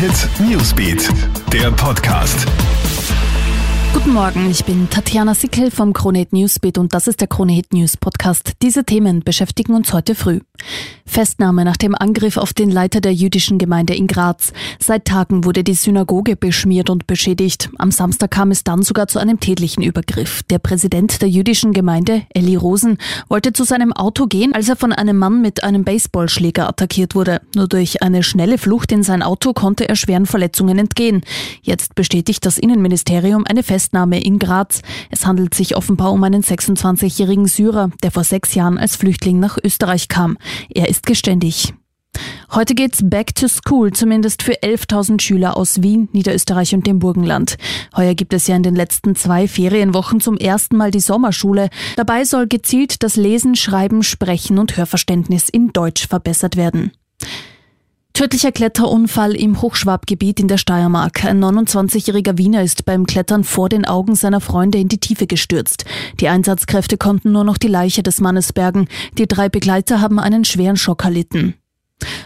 Hit Newsbeat, der Podcast. Guten Morgen, ich bin Tatjana Sickel vom Kronehit Newsbeat und das ist der Kronehit News Podcast. Diese Themen beschäftigen uns heute früh. Festnahme nach dem Angriff auf den Leiter der jüdischen Gemeinde in Graz. Seit Tagen wurde die Synagoge beschmiert und beschädigt. Am Samstag kam es dann sogar zu einem tätlichen Übergriff. Der Präsident der jüdischen Gemeinde, Eli Rosen, wollte zu seinem Auto gehen, als er von einem Mann mit einem Baseballschläger attackiert wurde. Nur durch eine schnelle Flucht in sein Auto konnte er schweren Verletzungen entgehen. Jetzt bestätigt das Innenministerium eine Festnahme in Graz. Es handelt sich offenbar um einen 26-jährigen Syrer, der vor sechs Jahren als Flüchtling nach Österreich kam. Er ist geständig. Heute geht's back to school, zumindest für 11.000 Schüler aus Wien, Niederösterreich und dem Burgenland. Heuer gibt es ja in den letzten zwei Ferienwochen zum ersten Mal die Sommerschule. Dabei soll gezielt das Lesen, Schreiben, Sprechen und Hörverständnis in Deutsch verbessert werden. Tödlicher Kletterunfall im Hochschwabgebiet in der Steiermark. Ein 29-jähriger Wiener ist beim Klettern vor den Augen seiner Freunde in die Tiefe gestürzt. Die Einsatzkräfte konnten nur noch die Leiche des Mannes bergen. Die drei Begleiter haben einen schweren Schock erlitten.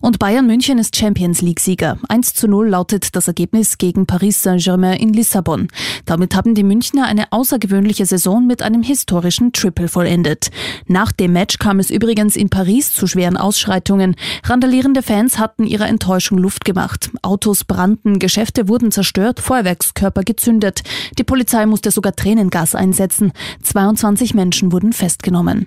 Und Bayern München ist Champions League-Sieger. 1 zu 0 lautet das Ergebnis gegen Paris Saint-Germain in Lissabon. Damit haben die Münchner eine außergewöhnliche Saison mit einem historischen Triple vollendet. Nach dem Match kam es übrigens in Paris zu schweren Ausschreitungen. Randalierende Fans hatten ihrer Enttäuschung Luft gemacht. Autos brannten, Geschäfte wurden zerstört, Feuerwerkskörper gezündet. Die Polizei musste sogar Tränengas einsetzen. 22 Menschen wurden festgenommen.